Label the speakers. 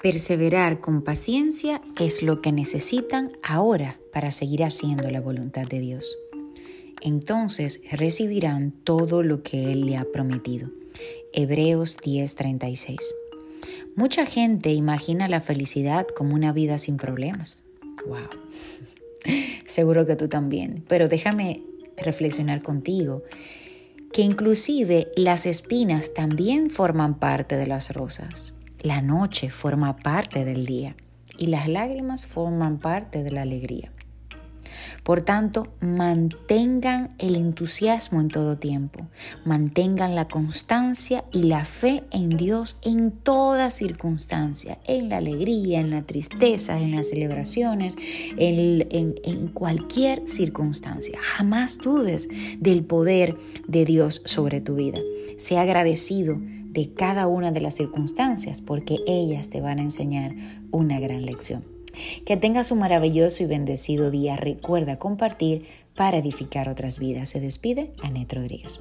Speaker 1: Perseverar con paciencia es lo que necesitan ahora para seguir haciendo la voluntad de Dios. Entonces recibirán todo lo que Él le ha prometido. Hebreos 10:36. Mucha gente imagina la felicidad como una vida sin problemas. Wow. Seguro que tú también. Pero déjame reflexionar contigo que inclusive las espinas también forman parte de las rosas. La noche forma parte del día y las lágrimas forman parte de la alegría. Por tanto, mantengan el entusiasmo en todo tiempo, mantengan la constancia y la fe en Dios en toda circunstancia, en la alegría, en la tristeza, en las celebraciones, en, en cualquier circunstancia. Jamás dudes del poder de Dios sobre tu vida. Sea agradecido de cada una de las circunstancias porque ellas te van a enseñar una gran lección. Que tengas un maravilloso y bendecido día. Recuerda compartir para edificar otras vidas. Se despide Anet Rodríguez.